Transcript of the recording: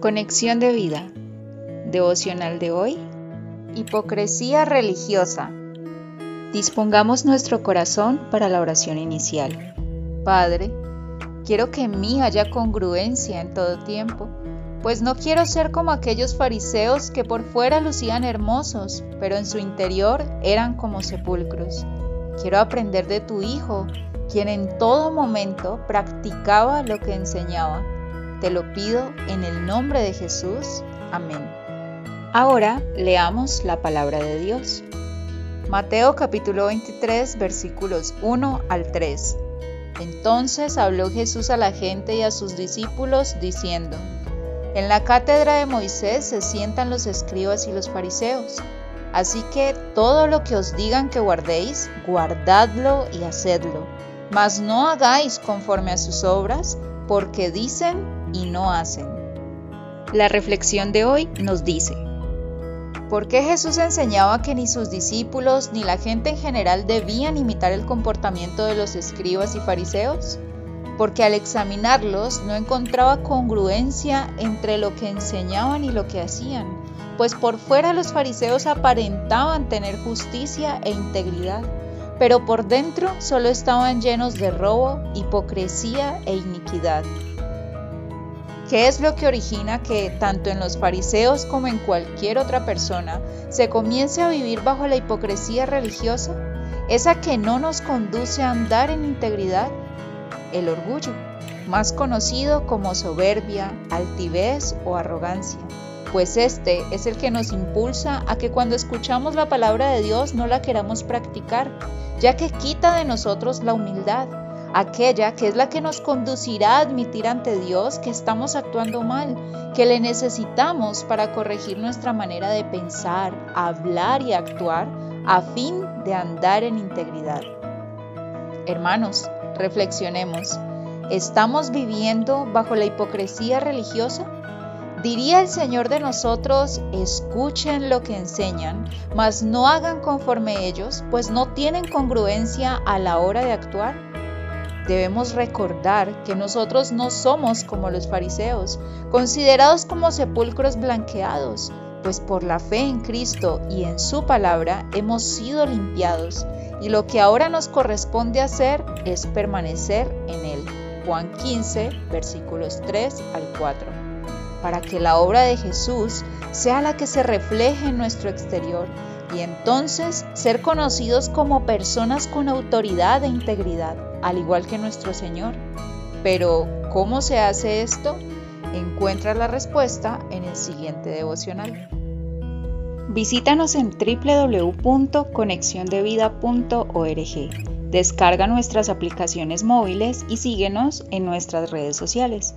Conexión de vida. Devocional de hoy. Hipocresía religiosa. Dispongamos nuestro corazón para la oración inicial. Padre, quiero que en mí haya congruencia en todo tiempo, pues no quiero ser como aquellos fariseos que por fuera lucían hermosos, pero en su interior eran como sepulcros. Quiero aprender de tu Hijo, quien en todo momento practicaba lo que enseñaba te lo pido en el nombre de Jesús. Amén. Ahora leamos la palabra de Dios. Mateo capítulo 23 versículos 1 al 3. Entonces habló Jesús a la gente y a sus discípulos diciendo, En la cátedra de Moisés se sientan los escribas y los fariseos. Así que todo lo que os digan que guardéis, guardadlo y hacedlo. Mas no hagáis conforme a sus obras, porque dicen y no hacen. La reflexión de hoy nos dice, ¿por qué Jesús enseñaba que ni sus discípulos ni la gente en general debían imitar el comportamiento de los escribas y fariseos? Porque al examinarlos no encontraba congruencia entre lo que enseñaban y lo que hacían, pues por fuera los fariseos aparentaban tener justicia e integridad, pero por dentro solo estaban llenos de robo, hipocresía e iniquidad. ¿Qué es lo que origina que tanto en los fariseos como en cualquier otra persona se comience a vivir bajo la hipocresía religiosa? Esa que no nos conduce a andar en integridad. El orgullo, más conocido como soberbia, altivez o arrogancia. Pues este es el que nos impulsa a que cuando escuchamos la palabra de Dios no la queramos practicar, ya que quita de nosotros la humildad aquella que es la que nos conducirá a admitir ante Dios que estamos actuando mal, que le necesitamos para corregir nuestra manera de pensar, hablar y actuar a fin de andar en integridad. Hermanos, reflexionemos. ¿Estamos viviendo bajo la hipocresía religiosa? Diría el Señor de nosotros, escuchen lo que enseñan, mas no hagan conforme ellos, pues no tienen congruencia a la hora de actuar debemos recordar que nosotros no somos como los fariseos, considerados como sepulcros blanqueados, pues por la fe en Cristo y en su palabra hemos sido limpiados, y lo que ahora nos corresponde hacer es permanecer en Él. Juan 15, versículos 3 al 4. Para que la obra de Jesús sea la que se refleje en nuestro exterior y entonces ser conocidos como personas con autoridad e integridad al igual que nuestro Señor. Pero, ¿cómo se hace esto? Encuentra la respuesta en el siguiente devocional. Visítanos en www.conexiondevida.org. Descarga nuestras aplicaciones móviles y síguenos en nuestras redes sociales.